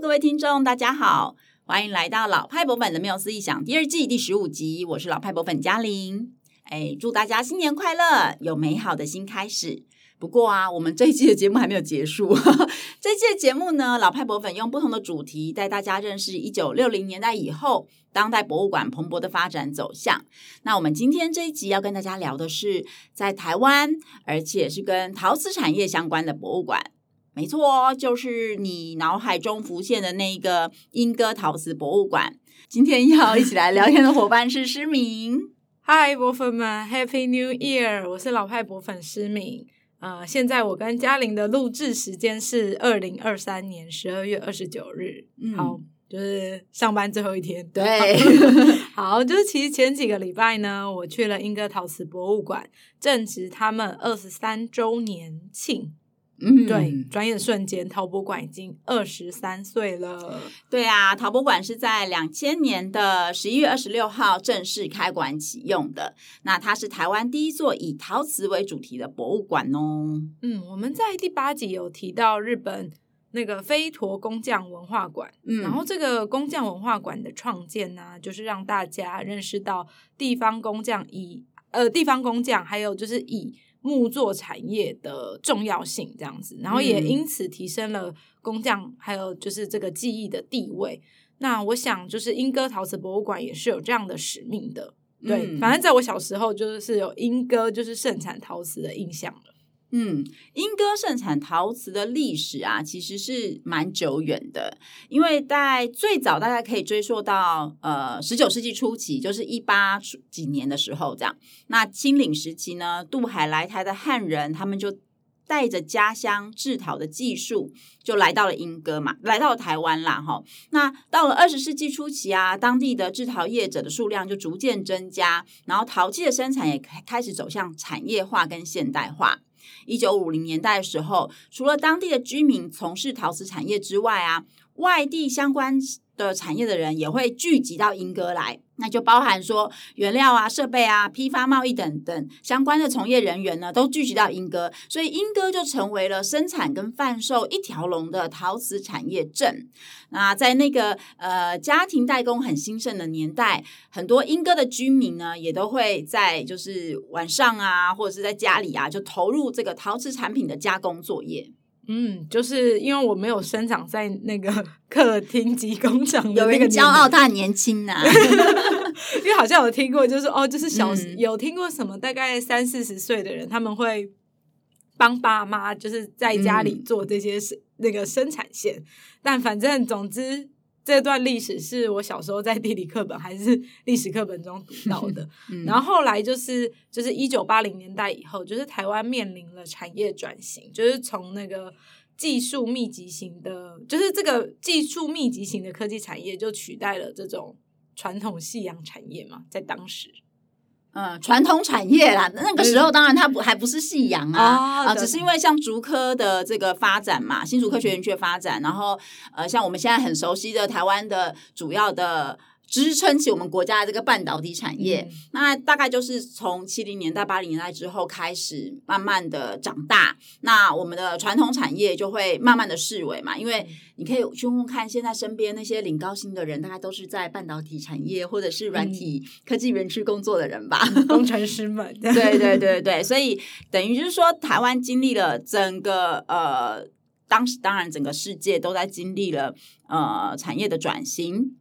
各位听众，大家好，欢迎来到老派博粉的缪斯异想第二季第十五集，我是老派博粉嘉玲。哎，祝大家新年快乐，有美好的新开始。不过啊，我们这一季的节目还没有结束。这一季的节目呢，老派博粉用不同的主题带大家认识一九六零年代以后当代博物馆蓬勃的发展走向。那我们今天这一集要跟大家聊的是在台湾，而且是跟陶瓷产业相关的博物馆。没错，就是你脑海中浮现的那个英歌陶瓷博物馆。今天要一起来聊天的伙伴是诗敏。嗨，博粉们，Happy New Year！我是老派博粉诗敏。呃，现在我跟嘉玲的录制时间是二零二三年十二月二十九日，嗯，好，就是上班最后一天。对，好，就是其实前几个礼拜呢，我去了英歌陶瓷博物馆，正值他们二十三周年庆。嗯，对，转眼瞬间，陶博馆已经二十三岁了。对啊，陶博馆是在两千年的十一月二十六号正式开馆启用的。那它是台湾第一座以陶瓷为主题的博物馆哦。嗯，我们在第八集有提到日本那个飞陀工匠文化馆，嗯，然后这个工匠文化馆的创建呢，就是让大家认识到地方工匠以呃地方工匠，还有就是以。木作产业的重要性这样子，然后也因此提升了工匠还有就是这个技艺的地位。那我想，就是莺歌陶瓷博物馆也是有这样的使命的。对，嗯、反正在我小时候，就是有莺歌就是盛产陶瓷的印象了。嗯，莺歌盛产陶瓷的历史啊，其实是蛮久远的，因为在最早大概可以追溯到呃十九世纪初期，就是一八几年的时候这样。那清领时期呢，渡海来台的汉人，他们就带着家乡制陶的技术，就来到了莺歌嘛，来到了台湾啦哈。那到了二十世纪初期啊，当地的制陶业者的数量就逐渐增加，然后陶器的生产也开始走向产业化跟现代化。一九五零年代的时候，除了当地的居民从事陶瓷产业之外啊，外地相关的产业的人也会聚集到英歌来。那就包含说原料啊、设备啊、批发贸易等等相关的从业人员呢，都聚集到英歌，所以英歌就成为了生产跟贩售一条龙的陶瓷产业镇。那在那个呃家庭代工很兴盛的年代，很多英歌的居民呢，也都会在就是晚上啊，或者是在家里啊，就投入这个陶瓷产品的加工作业。嗯，就是因为我没有生长在那个 客厅及工厂的那个，有一个骄傲，他很年轻呐、啊。因为好像有听过，就是哦，就是小、嗯、有听过什么，大概三四十岁的人，他们会帮爸妈，就是在家里做这些生、嗯、那个生产线。但反正总之。这段历史是我小时候在地理课本还是历史课本中读到的，嗯、然后后来就是就是一九八零年代以后，就是台湾面临了产业转型，就是从那个技术密集型的，就是这个技术密集型的科技产业，就取代了这种传统夕阳产业嘛，在当时。嗯，传统产业啦，那个时候当然它不还不是夕阳啊，啊，只是因为像竹科的这个发展嘛，新竹科学园区的发展，然后呃，像我们现在很熟悉的台湾的主要的。支撑起我们国家的这个半导体产业，嗯、那大概就是从七零年代、八零年代之后开始慢慢的长大。那我们的传统产业就会慢慢的式微嘛，因为你可以去看，现在身边那些领高薪的人，大概都是在半导体产业或者是软体科技园区工作的人吧，嗯、工程师们。对对对对，所以等于就是说，台湾经历了整个呃，当时当然整个世界都在经历了呃产业的转型。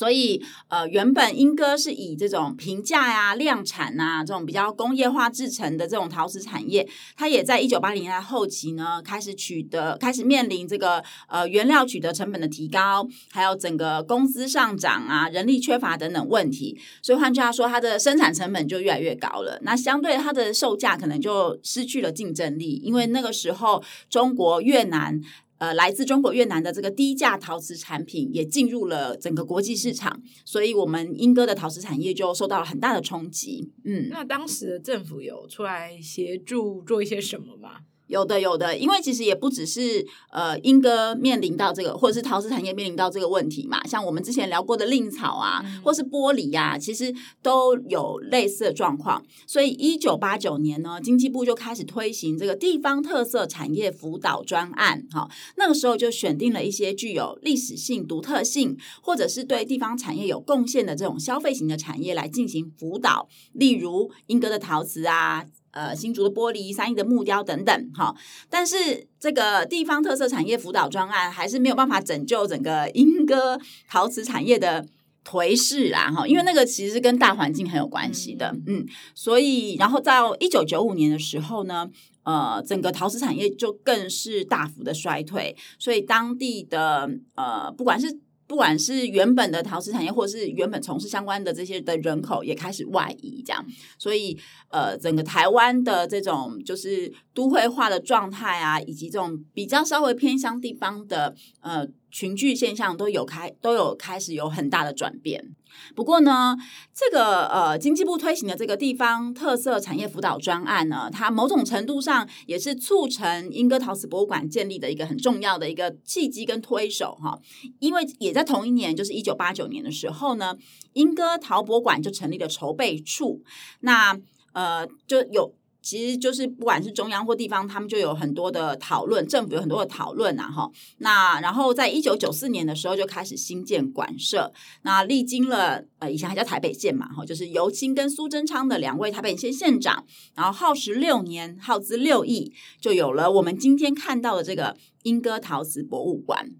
所以，呃，原本英歌是以这种平价呀、量产啊这种比较工业化制成的这种陶瓷产业，它也在一九八零年代后期呢，开始取得，开始面临这个呃原料取得成本的提高，还有整个工资上涨啊、人力缺乏等等问题。所以换句话说，它的生产成本就越来越高了。那相对它的售价可能就失去了竞争力，因为那个时候中国、越南。呃，来自中国、越南的这个低价陶瓷产品也进入了整个国际市场，所以我们英哥的陶瓷产业就受到了很大的冲击。嗯，那当时的政府有出来协助做一些什么吗？有的，有的，因为其实也不只是呃英歌面临到这个，或者是陶瓷产业面临到这个问题嘛。像我们之前聊过的蔺草啊，嗯、或是玻璃呀、啊，其实都有类似的状况。所以一九八九年呢，经济部就开始推行这个地方特色产业辅导专案。哈，那个时候就选定了一些具有历史性、独特性，或者是对地方产业有贡献的这种消费型的产业来进行辅导，例如英歌的陶瓷啊。呃，新竹的玻璃、三义的木雕等等，哈，但是这个地方特色产业辅导专案还是没有办法拯救整个莺歌陶瓷产业的颓势啦，哈，因为那个其实是跟大环境很有关系的，嗯，所以然后到一九九五年的时候呢，呃，整个陶瓷产业就更是大幅的衰退，所以当地的呃，不管是不管是原本的陶瓷产业，或者是原本从事相关的这些的人口，也开始外移，这样，所以呃，整个台湾的这种就是都会化的状态啊，以及这种比较稍微偏乡地方的呃。群聚现象都有开都有开始有很大的转变，不过呢，这个呃经济部推行的这个地方特色产业辅导专案呢，它某种程度上也是促成莺歌陶瓷博物馆建立的一个很重要的一个契机跟推手哈，因为也在同一年，就是一九八九年的时候呢，莺歌陶博馆就成立了筹备处，那呃就有。其实就是不管是中央或地方，他们就有很多的讨论，政府有很多的讨论啊，哈。那然后在一九九四年的时候就开始新建馆舍，那历经了呃以前还叫台北县嘛，哈，就是尤清跟苏贞昌的两位台北县县长，然后耗时六年，耗资六亿，就有了我们今天看到的这个莺歌陶瓷博物馆。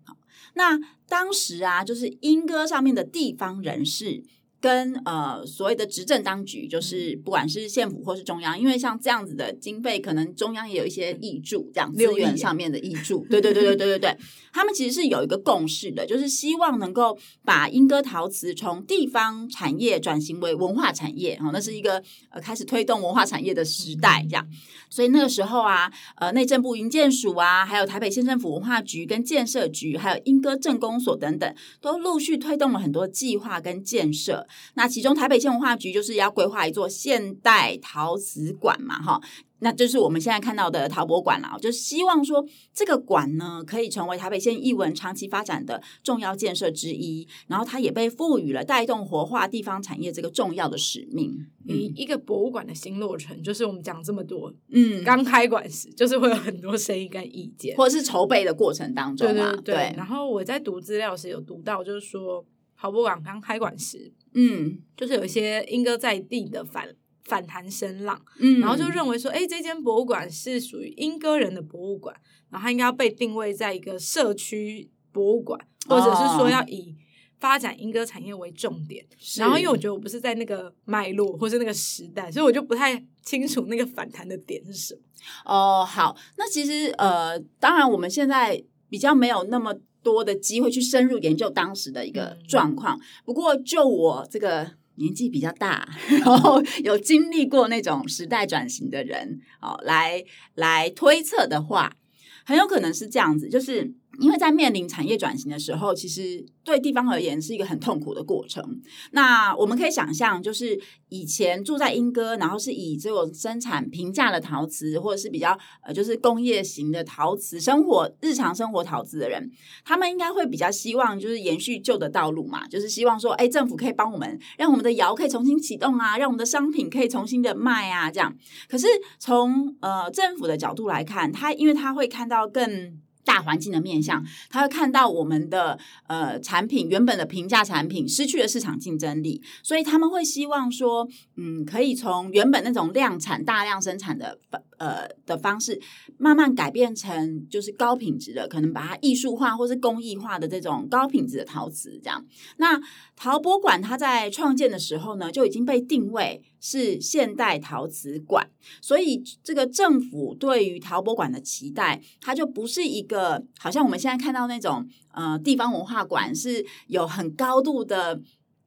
那当时啊，就是莺歌上面的地方人士。跟呃所谓的执政当局，就是不管是县府或是中央，因为像这样子的经费，可能中央也有一些益助，这样资源上面的益助。对对对对对对对，他们其实是有一个共识的，就是希望能够把莺歌陶瓷从地方产业转型为文化产业，哈，那是一个呃开始推动文化产业的时代，这样。所以那个时候啊，呃，内政部营建署啊，还有台北县政府文化局跟建设局，还有莺歌镇公所等等，都陆续推动了很多计划跟建设。那其中台北县文化局就是要规划一座现代陶瓷馆嘛，哈，那就是我们现在看到的陶博馆了。就希望说这个馆呢，可以成为台北县艺文长期发展的重要建设之一。然后它也被赋予了带动活化地方产业这个重要的使命。一、嗯、一个博物馆的新落成，就是我们讲这么多，嗯，刚开馆时就是会有很多声音跟意见，或者是筹备的过程当中嘛，对对对。对然后我在读资料时有读到，就是说。陶博馆刚开馆时，嗯，就是有一些莺歌在地的反反弹声浪，嗯，然后就认为说，哎，这间博物馆是属于英歌人的博物馆，然后它应该要被定位在一个社区博物馆，或者是说要以发展英歌产业为重点。是然后，因为我觉得我不是在那个脉络或是那个时代，所以我就不太清楚那个反弹的点是什么。哦，好，那其实呃，当然我们现在比较没有那么。多的机会去深入研究当时的一个状况。不过，就我这个年纪比较大，然后有经历过那种时代转型的人，哦，来来推测的话，很有可能是这样子，就是。因为在面临产业转型的时候，其实对地方而言是一个很痛苦的过程。那我们可以想象，就是以前住在莺歌，然后是以这种生产平价的陶瓷，或者是比较呃，就是工业型的陶瓷，生活日常生活陶瓷的人，他们应该会比较希望就是延续旧的道路嘛，就是希望说，哎，政府可以帮我们，让我们的窑可以重新启动啊，让我们的商品可以重新的卖啊，这样。可是从呃政府的角度来看，他因为他会看到更。大环境的面向，他会看到我们的呃产品原本的平价产品失去了市场竞争力，所以他们会希望说，嗯，可以从原本那种量产大量生产的呃的方式，慢慢改变成就是高品质的，可能把它艺术化或是工艺化的这种高品质的陶瓷这样。那陶博馆它在创建的时候呢，就已经被定位。是现代陶瓷馆，所以这个政府对于陶博馆的期待，它就不是一个好像我们现在看到那种呃地方文化馆是有很高度的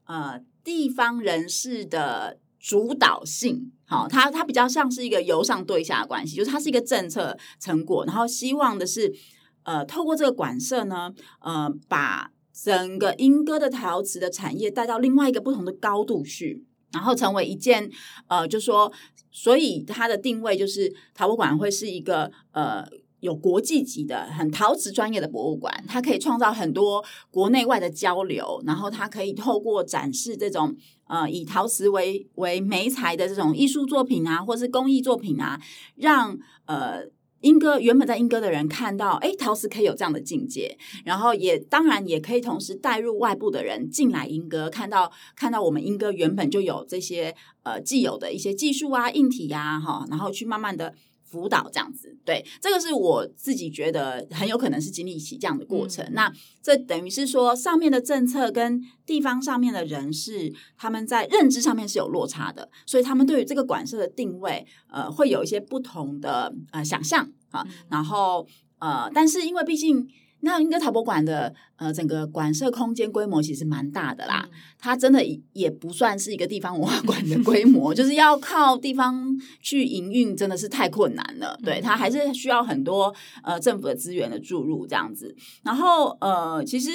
呃地方人士的主导性，好，它它比较像是一个由上对下的关系，就是它是一个政策成果，然后希望的是呃透过这个馆舍呢，呃把整个英歌的陶瓷的产业带到另外一个不同的高度去。然后成为一件呃，就说，所以它的定位就是陶博馆会是一个呃。有国际级的很陶瓷专业的博物馆，它可以创造很多国内外的交流，然后它可以透过展示这种呃以陶瓷为为媒材的这种艺术作品啊，或是工艺作品啊，让呃英歌原本在英歌的人看到，哎，陶瓷可以有这样的境界，然后也当然也可以同时带入外部的人进来英歌，看到看到我们英歌原本就有这些呃既有的一些技术啊、硬体呀，哈，然后去慢慢的。辅导这样子，对，这个是我自己觉得很有可能是经历起这样的过程。嗯、那这等于是说，上面的政策跟地方上面的人士，他们在认知上面是有落差的，所以他们对于这个馆舍的定位，呃，会有一些不同的呃想象啊。然后呃，但是因为毕竟。那英歌陶博馆的呃整个馆舍空间规模其实蛮大的啦，它真的也不算是一个地方文化馆的规模，就是要靠地方去营运真的是太困难了。对，它还是需要很多呃政府的资源的注入这样子。然后呃，其实。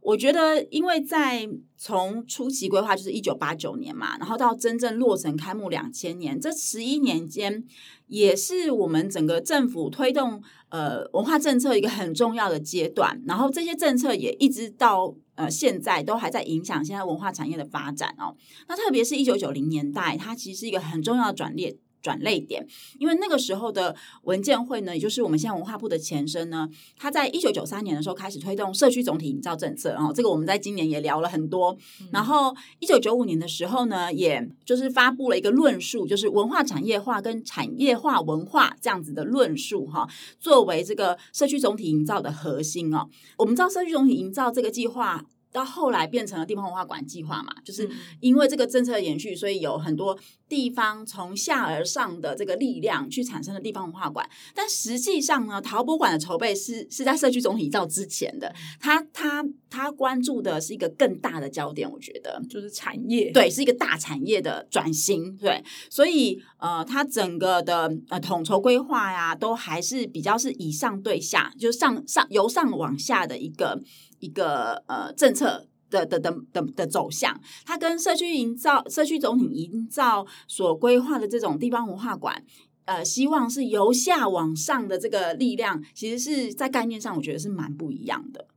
我觉得，因为在从初期规划就是一九八九年嘛，然后到真正落成开幕两千年，这十一年间，也是我们整个政府推动呃文化政策一个很重要的阶段。然后这些政策也一直到呃现在都还在影响现在文化产业的发展哦。那特别是一九九零年代，它其实是一个很重要的转捩。转捩点，因为那个时候的文建会呢，也就是我们现在文化部的前身呢，他在一九九三年的时候开始推动社区总体营造政策，然后这个我们在今年也聊了很多。嗯、然后一九九五年的时候呢，也就是发布了一个论述，就是文化产业化跟产业化文化这样子的论述哈，作为这个社区总体营造的核心哦。我们知道社区总体营造这个计划。到后来变成了地方文化馆计划嘛，就是因为这个政策的延续，所以有很多地方从下而上的这个力量去产生了地方文化馆。但实际上呢，陶博馆的筹备是是在社区总体营造之前的，他他他关注的是一个更大的焦点，我觉得就是产业，对，是一个大产业的转型，对，所以呃，它整个的呃统筹规划呀，都还是比较是以上对下，就上上由上往下的一个。一个呃政策的的的的的走向，它跟社区营造、社区总体营造所规划的这种地方文化馆，呃，希望是由下往上的这个力量，其实是在概念上，我觉得是蛮不一样的。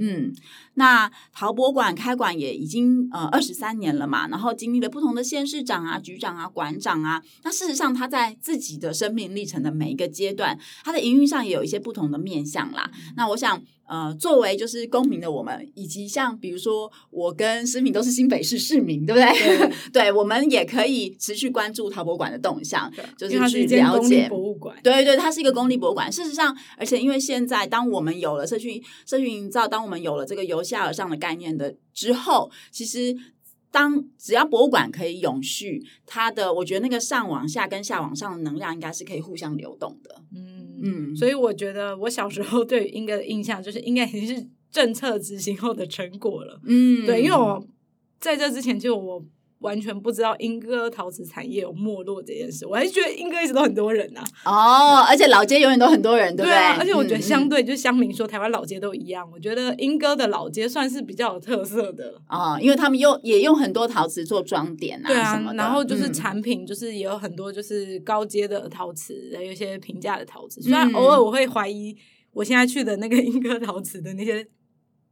嗯，那陶博馆开馆也已经呃二十三年了嘛，然后经历了不同的县市长啊、局长啊、馆长啊。那事实上，他在自己的生命历程的每一个阶段，他的营运上也有一些不同的面向啦。那我想。呃，作为就是公民的我们，以及像比如说我跟思敏都是新北市市民，对不对？对，对，我们也可以持续关注陶博馆的动向，就是去了解博物馆。对对，它是一个公立博物馆。事实上，而且因为现在，当我们有了社区社区营造，当我们有了这个由下而上的概念的之后，其实当只要博物馆可以永续，它的我觉得那个上往下跟下往上的能量应该是可以互相流动的。嗯。嗯，所以我觉得我小时候对应该的印象就是应该已经是政策执行后的成果了。嗯，对，因为我在这之前就我。完全不知道莺歌陶瓷产业有没落这件事，我还是觉得莺歌一直都很多人呐、啊。哦，而且老街永远都很多人，对不对？对啊，而且我觉得相对、嗯、就是乡民说台湾老街都一样，我觉得莺歌的老街算是比较有特色的哦，因为他们用也用很多陶瓷做装点啊，对啊，然后就是产品就是也有很多就是高阶的陶瓷，有一些平价的陶瓷。虽然偶尔我会怀疑，我现在去的那个莺歌陶瓷的那些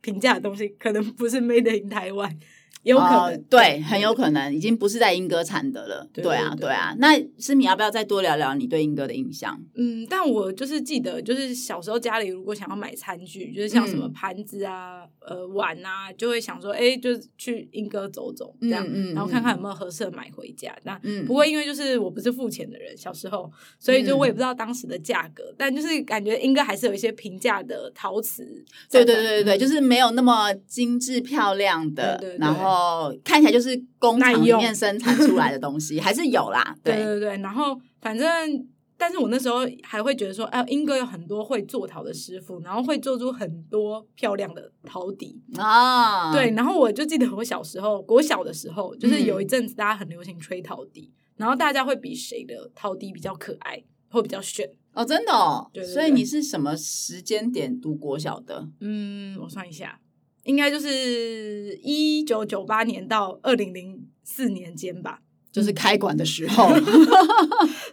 平价的东西，可能不是 made in 台湾。有可能、呃、对，很有可能已经不是在英歌产的了。对，啊，对啊。那思敏要不要再多聊聊你对英歌的印象？嗯，但我就是记得，就是小时候家里如果想要买餐具，就是像什么盘子啊、嗯、呃碗啊，就会想说，哎、欸，就是去英歌走走这样，嗯嗯、然后看看有没有合适的买回家。那、嗯、不过因为就是我不是付钱的人，小时候，所以就我也不知道当时的价格，嗯、但就是感觉英歌还是有一些平价的陶瓷。对对对对，就是没有那么精致漂亮的，对，然后。哦，看起来就是工厂里面生产出来的东西，还是有啦。对，对对对，然后反正，但是我那时候还会觉得说，哎，英哥有很多会做陶的师傅，然后会做出很多漂亮的陶笛啊。对，然后我就记得我小时候，国小的时候，就是有一阵子大家很流行吹陶笛，嗯、然后大家会比谁的陶笛比较可爱，会比较炫。哦，真的哦。对，对，对，所以你是什么时间点读国小的？嗯，我算一下。应该就是一九九八年到二零零四年间吧，就是开馆的时候。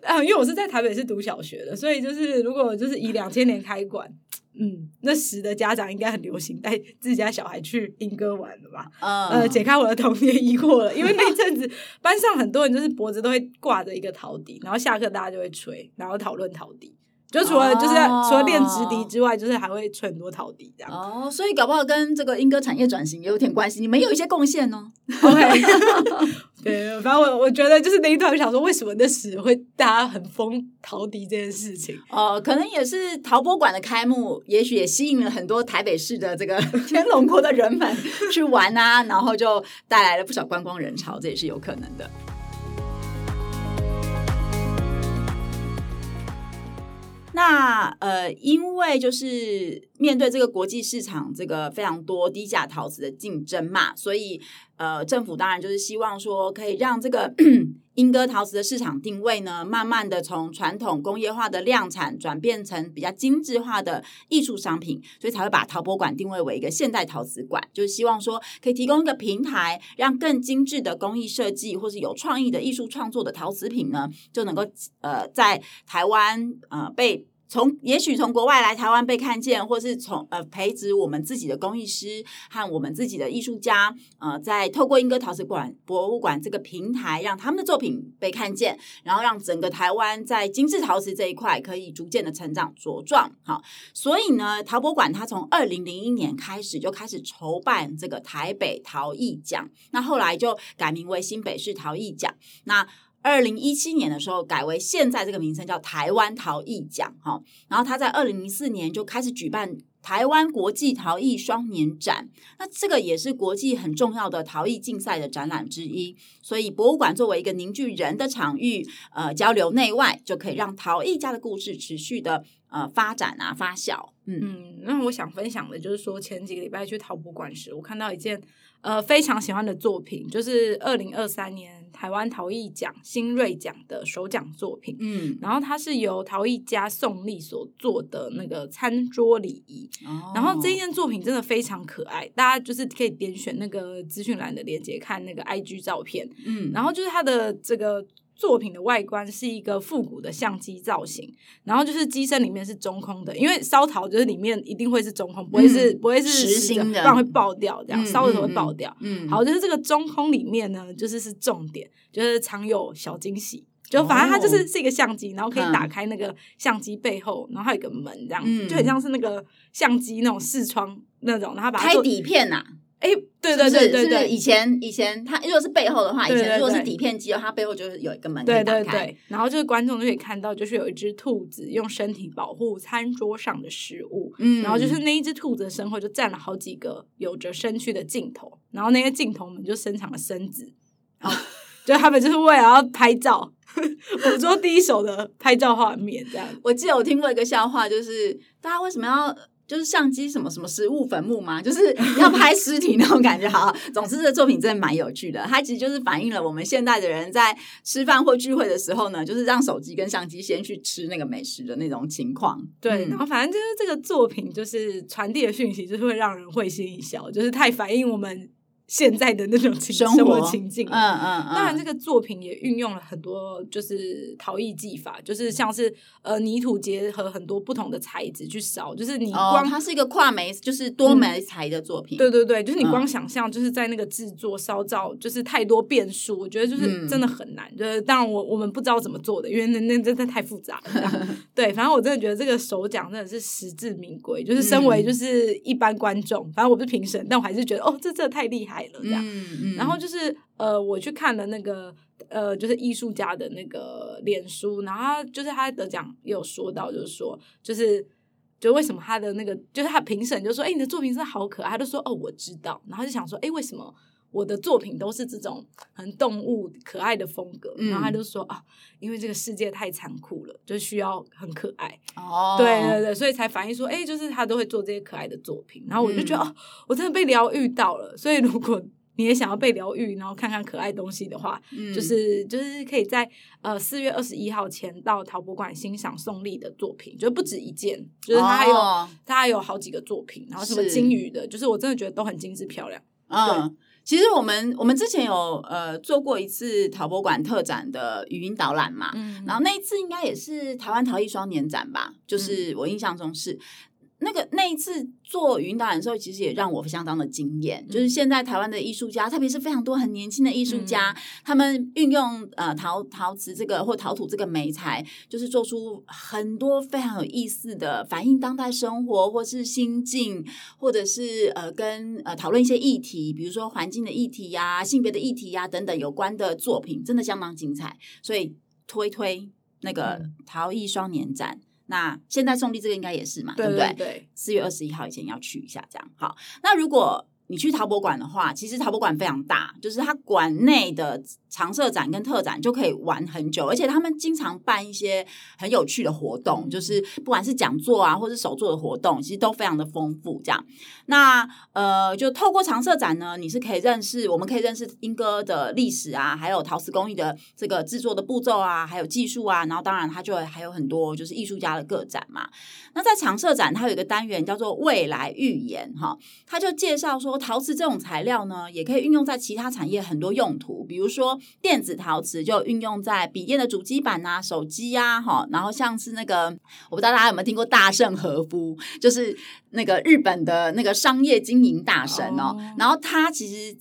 啊，因为我是在台北是读小学的，所以就是如果就是以两千年开馆。嗯，那时的家长应该很流行带自己家小孩去莺歌玩了吧？嗯、呃，解开我的童年疑惑了，因为那阵子班上很多人就是脖子都会挂着一个陶笛，然后下课大家就会吹，然后讨论陶笛。就除了就是除了练直笛之外，就是还会吹很多陶笛这样。哦，所以搞不好跟这个莺歌产业转型也有点关系。你们有一些贡献哦。OK，对，反正我我觉得就是那一段我想说，为什么那时会大家很疯陶笛这件事情？哦，可能也是陶博馆的开幕，也许也吸引了很多台北市的这个 天龙国的人们去玩啊，然后就带来了不少观光人潮，这也是有可能的。那呃，因为就是面对这个国际市场，这个非常多低价陶瓷的竞争嘛，所以呃，政府当然就是希望说，可以让这个 莺歌陶瓷的市场定位呢，慢慢的从传统工业化的量产转变成比较精致化的艺术商品，所以才会把陶博馆定位为一个现代陶瓷馆，就是希望说可以提供一个平台，让更精致的工艺设计或是有创意的艺术创作的陶瓷品呢，就能够呃在台湾呃被。从也许从国外来台湾被看见，或是从呃培植我们自己的工艺师和我们自己的艺术家，呃，在透过莺歌陶瓷馆博物馆这个平台，让他们的作品被看见，然后让整个台湾在精致陶瓷这一块可以逐渐的成长茁壮。好，所以呢，陶博馆它从二零零一年开始就开始筹办这个台北陶艺奖，那后来就改名为新北市陶艺奖。那二零一七年的时候改为现在这个名称叫台湾陶艺奖哈，然后他在二零零四年就开始举办台湾国际陶艺双年展，那这个也是国际很重要的陶艺竞赛的展览之一，所以博物馆作为一个凝聚人的场域，呃，交流内外就可以让陶艺家的故事持续的呃发展啊发酵。嗯嗯，那我想分享的就是说前几个礼拜去陶博馆时，我看到一件呃非常喜欢的作品，就是二零二三年。台湾陶艺奖新锐奖的首奖作品，嗯，然后它是由陶艺家宋丽所做的那个餐桌礼仪，哦，然后这件作品真的非常可爱，大家就是可以点选那个资讯栏的链接看那个 IG 照片，嗯，然后就是它的这个。作品的外观是一个复古的相机造型，然后就是机身里面是中空的，因为烧陶就是里面一定会是中空，不会是、嗯、不会是实心的，不然会爆掉，这样烧的时候会爆掉。嗯，好，就是这个中空里面呢，就是是重点，就是藏有小惊喜，就反正它就是是一个相机，然后可以打开那个相机背后，然后还有一个门，这样就很像是那个相机那种视窗那种，然后把它拍底片呐、啊。哎，对对对对对，以前以前它如果是背后的话，以前如果是底片机，它背后就是有一个门可以打开。对对对，然后就是观众就可以看到，就是有一只兔子用身体保护餐桌上的食物，嗯，然后就是那一只兔子的身后就站了好几个有着身躯的镜头，然后那些镜头们就伸长了身子，然后就他们就是为了要拍照，捕捉第一手的拍照画面这样。我记得我听过一个笑话，就是大家为什么要？就是相机什么什么食物坟墓嘛，就是要拍尸体那种感觉。好，总之这个作品真的蛮有趣的，它其实就是反映了我们现代的人在吃饭或聚会的时候呢，就是让手机跟相机先去吃那个美食的那种情况。对，然后反正就是这个作品就是传递的讯息，就是会让人会心一笑，就是太反映我们。现在的那种情生活情境，嗯嗯，嗯，当然这个作品也运用了很多就是陶艺技法，就是像是呃泥土结合很多不同的材质去烧，就是你光、哦、它是一个跨媒，就是多媒材的作品、嗯。对对对，就是你光想象就是在那个制作烧造，就是太多变数，我觉得就是真的很难。嗯、就是当然我我们不知道怎么做的，因为那那真的太复杂了。对，反正我真的觉得这个首奖真的是实至名归。就是身为就是一般观众，反正我不是评审，但我还是觉得哦，这这太厉害。了这样，嗯嗯、然后就是呃，我去看了那个呃，就是艺术家的那个脸书，然后他就是他得奖也有说到，就是说，就是就为什么他的那个，就是他评审就说，哎，你的作品真的好可爱，他就说，哦，我知道，然后就想说，哎，为什么？我的作品都是这种很动物可爱的风格，嗯、然后他就说啊，因为这个世界太残酷了，就需要很可爱。哦，对对对，所以才反映说，哎，就是他都会做这些可爱的作品。然后我就觉得，嗯、哦，我真的被疗愈到了。所以如果你也想要被疗愈，然后看看可爱东西的话，嗯、就是就是可以在呃四月二十一号前到陶博馆欣赏宋立的作品，就不止一件，就是他还有、哦、他还有好几个作品，然后什么金鱼的，是就是我真的觉得都很精致漂亮。嗯，对其实我们我们之前有呃做过一次陶博馆特展的语音导览嘛，嗯、然后那一次应该也是台湾陶艺双年展吧，就是我印象中是。那个那一次做语音导览的时候，其实也让我相当的惊艳。嗯、就是现在台湾的艺术家，特别是非常多很年轻的艺术家，嗯、他们运用呃陶陶瓷这个或陶土这个媒材，就是做出很多非常有意思的反映当代生活，或是心境，或者是呃跟呃讨论一些议题，比如说环境的议题呀、啊、性别的议题呀、啊、等等有关的作品，真的相当精彩。所以推推那个陶艺双年展。嗯那现在送地这个应该也是嘛，对，对不对？对，四月二十一号以前要去一下，这样好。那如果你去陶博馆的话，其实陶博馆非常大，就是它馆内的常设展跟特展就可以玩很久，而且他们经常办一些很有趣的活动，就是不管是讲座啊，或是手作的活动，其实都非常的丰富。这样，那呃，就透过常设展呢，你是可以认识，我们可以认识英哥的历史啊，还有陶瓷工艺的这个制作的步骤啊，还有技术啊，然后当然它就还有很多就是艺术家的个展嘛。那在常设展，它有一个单元叫做未来预言哈，它就介绍说。陶瓷这种材料呢，也可以运用在其他产业很多用途，比如说电子陶瓷就运用在笔电的主机板啊、手机啊，哈，然后像是那个，我不知道大家有没有听过大圣和夫，就是那个日本的那个商业经营大神哦，oh. 然后他其实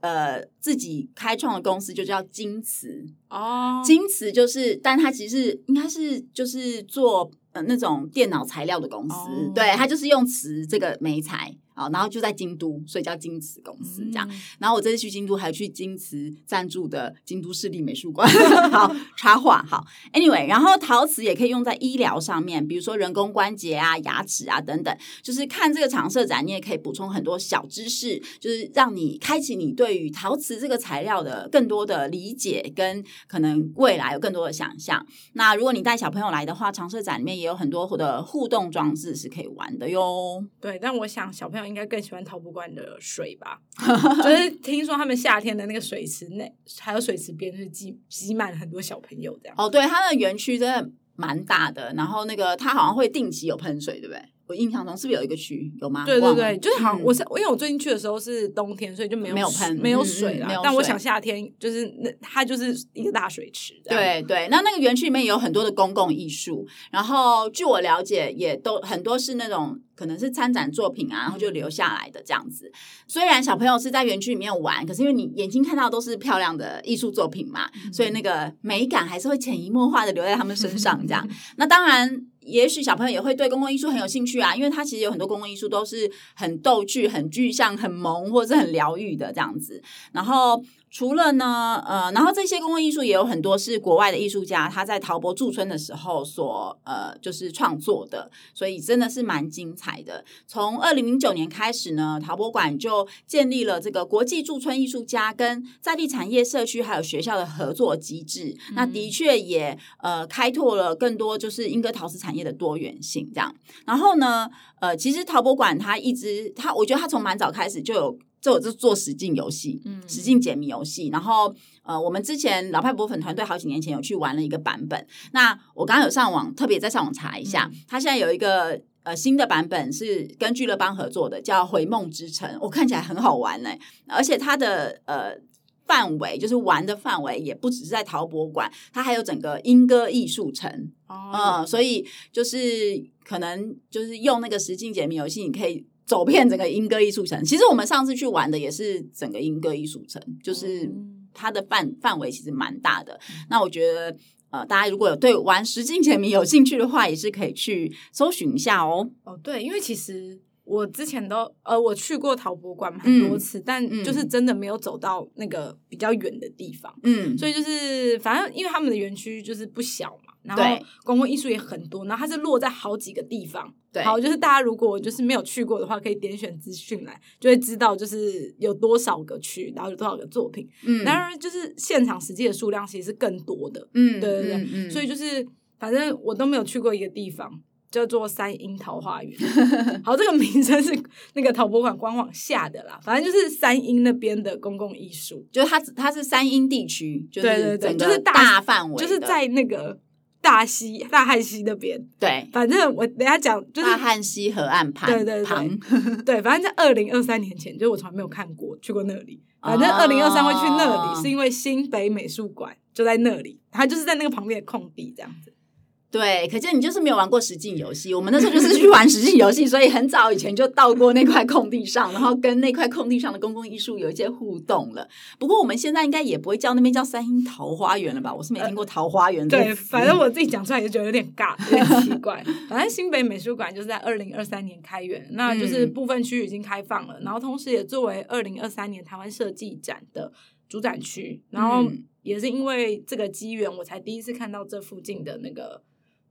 呃自己开创的公司就叫金瓷哦，京、oh. 瓷就是，但他其实应该是就是做呃那种电脑材料的公司，oh. 对，他就是用瓷这个媒材。啊，然后就在京都，所以叫京瓷公司这样。嗯、然后我这次去京都，还去京瓷赞助的京都市立美术馆。好，插画好。Anyway，然后陶瓷也可以用在医疗上面，比如说人工关节啊、牙齿啊等等。就是看这个常设展，你也可以补充很多小知识，就是让你开启你对于陶瓷这个材料的更多的理解，跟可能未来有更多的想象。那如果你带小朋友来的话，常设展里面也有很多的互动装置是可以玩的哟。对，但我想小朋友。应该更喜欢陶博馆的水吧？就是听说他们夏天的那个水池内，还有水池边，就是挤挤满了很多小朋友这样。哦，对，它的园区真的蛮大的，然后那个它好像会定期有喷水，对不对？我印象中是不是有一个区有吗？对对对，就是好像我是因为我最近去的时候是冬天，所以就没有没有喷没有水了。但我想夏天就是那它就是一个大水池。对对，那那个园区里面也有很多的公共艺术，然后据我了解，也都很多是那种可能是参展作品啊，然后就留下来的这样子。虽然小朋友是在园区里面玩，可是因为你眼睛看到都是漂亮的艺术作品嘛，所以那个美感还是会潜移默化的留在他们身上。这样，那当然。也许小朋友也会对公共艺术很有兴趣啊，因为他其实有很多公共艺术都是很逗趣、很具象、很萌，或者是很疗愈的这样子。然后。除了呢，呃，然后这些公共艺术也有很多是国外的艺术家他在陶博驻村的时候所呃就是创作的，所以真的是蛮精彩的。从二零零九年开始呢，陶博馆就建立了这个国际驻村艺术家跟在地产业社区还有学校的合作机制。嗯、那的确也呃开拓了更多就是英歌陶瓷产业的多元性这样。然后呢，呃，其实陶博馆它一直它，我觉得它从蛮早开始就有。做就做实境游戏，嗯，实境解谜游戏。然后，呃，我们之前老派博粉团队好几年前有去玩了一个版本。那我刚刚有上网，特别在上网查一下，嗯、它现在有一个呃新的版本是跟俱乐邦合作的，叫《回梦之城》。我看起来很好玩呢，而且它的呃范围就是玩的范围也不只是在陶博馆，它还有整个莺歌艺术城。哦、呃，所以就是可能就是用那个实境解谜游戏，你可以。走遍整个莺歌艺术城，其实我们上次去玩的也是整个莺歌艺术城，就是它的范范围其实蛮大的。那我觉得，呃，大家如果有对玩实境解谜有兴趣的话，也是可以去搜寻一下哦。哦，对，因为其实我之前都呃，我去过陶博馆很多次，嗯、但就是真的没有走到那个比较远的地方。嗯，所以就是反正因为他们的园区就是不小嘛。然后公共艺术也很多，然后它是落在好几个地方。对，好，就是大家如果就是没有去过的话，可以点选资讯来，就会知道就是有多少个区，然后有多少个作品。嗯，当然就是现场实际的数量其实是更多的。嗯，对对对。嗯，嗯，所以就是反正我都没有去过一个地方。叫做三莺桃花源。好，这个名称是那个陶博馆官网下的啦，反正就是三莺那边的公共艺术，就是它它是三莺地区，就是对对对，就是大范围，就是在那个。大溪、大汉溪那边，对，反正我等下讲，就是大汉溪河岸旁，对对对，对，反正在二零二三年前，就是我从来没有看过去过那里。反正二零二三会去那里，哦、是因为新北美术馆就在那里，它就是在那个旁边的空地这样子。对，可见你就是没有玩过实境游戏。我们那时候就是去玩实境游戏，所以很早以前就到过那块空地上，然后跟那块空地上的公共艺术有一些互动了。不过我们现在应该也不会叫那边叫三莺桃花源了吧？我是没听过桃花源。对，反正我自己讲出来就觉得有点尬，有点奇怪。反正新北美术馆就是在二零二三年开园，那就是部分区域已经开放了，嗯、然后同时也作为二零二三年台湾设计展的主展区。然后也是因为这个机缘，我才第一次看到这附近的那个。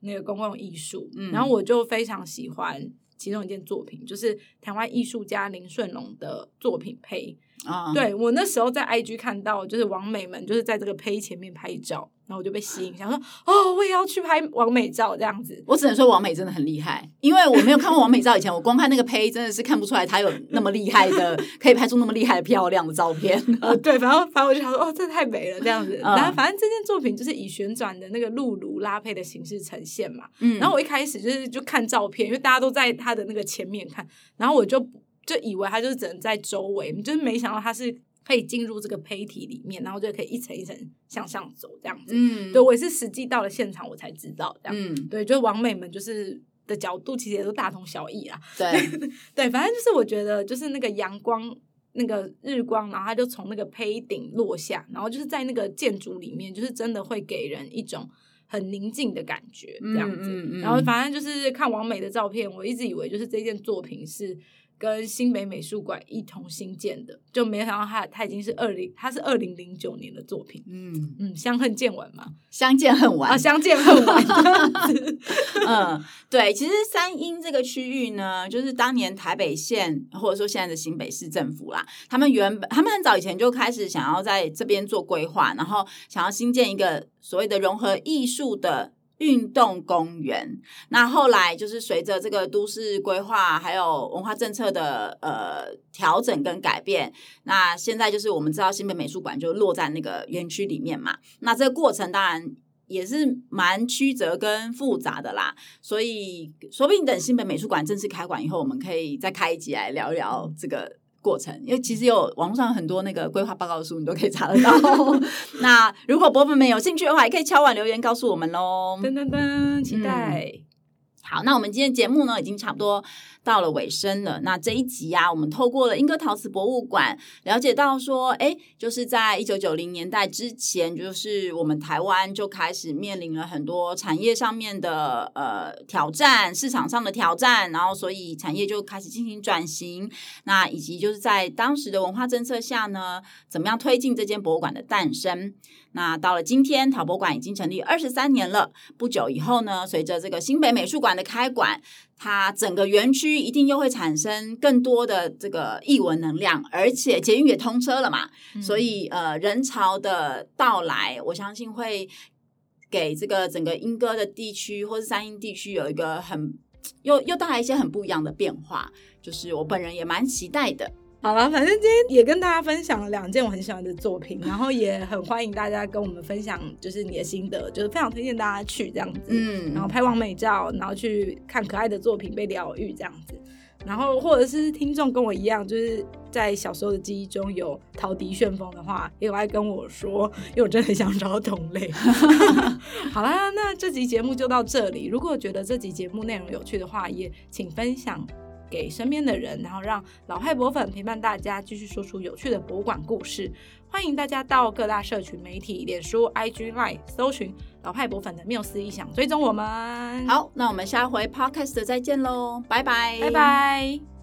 那个公共艺术，嗯、然后我就非常喜欢其中一件作品，就是台湾艺术家林顺龙的作品胚。啊，对，我那时候在 IG 看到，就是王美们就是在这个胚前面拍照。然后我就被吸引，想说哦，我也要去拍王美照这样子。我只能说王美真的很厉害，因为我没有看过王美照以前，我光看那个胚真的是看不出来她有那么厉害的，可以拍出那么厉害的漂亮的照片。呃，对，反正反正我就想说，哦，这太美了这样子。然后反正这件作品就是以旋转的那个辘轤拉胚的形式呈现嘛。嗯。然后我一开始就是就看照片，因为大家都在他的那个前面看，然后我就就以为它就只能在周围，就是没想到它是。可以进入这个胚体里面，然后就可以一层一层向上走这样子。嗯，对，我也是实际到了现场我才知道这样。嗯，对，就是网美们就是的角度其实也都大同小异啦。对，对，反正就是我觉得就是那个阳光，那个日光，然后它就从那个胚顶落下，然后就是在那个建筑里面，就是真的会给人一种很宁静的感觉这样子。嗯嗯嗯。然后反正就是看王美的照片，我一直以为就是这件作品是。跟新北美术馆一同新建的，就没想到他他已经是二零，他是二零零九年的作品。嗯嗯，相恨渐晚嘛，相见恨晚啊，相见恨晚。嗯，对，其实三莺这个区域呢，就是当年台北县或者说现在的新北市政府啦，他们原本他们很早以前就开始想要在这边做规划，然后想要新建一个所谓的融合艺术的。运动公园，那后来就是随着这个都市规划还有文化政策的呃调整跟改变，那现在就是我们知道新北美术馆就落在那个园区里面嘛。那这个过程当然也是蛮曲折跟复杂的啦，所以说不定等新北美术馆正式开馆以后，我们可以再开一集来聊聊这个。过程，因为其实有网络上很多那个规划报告书，你都可以查得到。那如果博粉们有兴趣的话，也可以敲碗留言告诉我们喽。噔噔噔，期待。嗯好，那我们今天节目呢，已经差不多到了尾声了。那这一集啊，我们透过了莺歌陶瓷博物馆，了解到说，哎，就是在一九九零年代之前，就是我们台湾就开始面临了很多产业上面的呃挑战，市场上的挑战，然后所以产业就开始进行转型。那以及就是在当时的文化政策下呢，怎么样推进这间博物馆的诞生？那到了今天，陶博馆已经成立二十三年了。不久以后呢，随着这个新北美术馆的开馆，它整个园区一定又会产生更多的这个艺文能量，而且捷运也通车了嘛，嗯、所以呃，人潮的到来，我相信会给这个整个莺歌的地区或是三英地区有一个很又又带来一些很不一样的变化，就是我本人也蛮期待的。好了，反正今天也跟大家分享了两件我很喜欢的作品，然后也很欢迎大家跟我们分享，就是你的心得，就是非常推荐大家去这样子，嗯，然后拍完美照，然后去看可爱的作品被疗愈这样子，然后或者是听众跟我一样，就是在小时候的记忆中有陶笛旋风的话，也有爱跟我说，因为我真的很想找同类。好啦，那这集节目就到这里，如果觉得这集节目内容有趣的话，也请分享。给身边的人，然后让老派博粉陪伴大家，继续说出有趣的博物馆故事。欢迎大家到各大社群媒体、脸书、IG、Line 搜寻老派博粉的缪斯意想，追踪我们。好，那我们下回 Podcast 再见喽，拜拜，拜拜。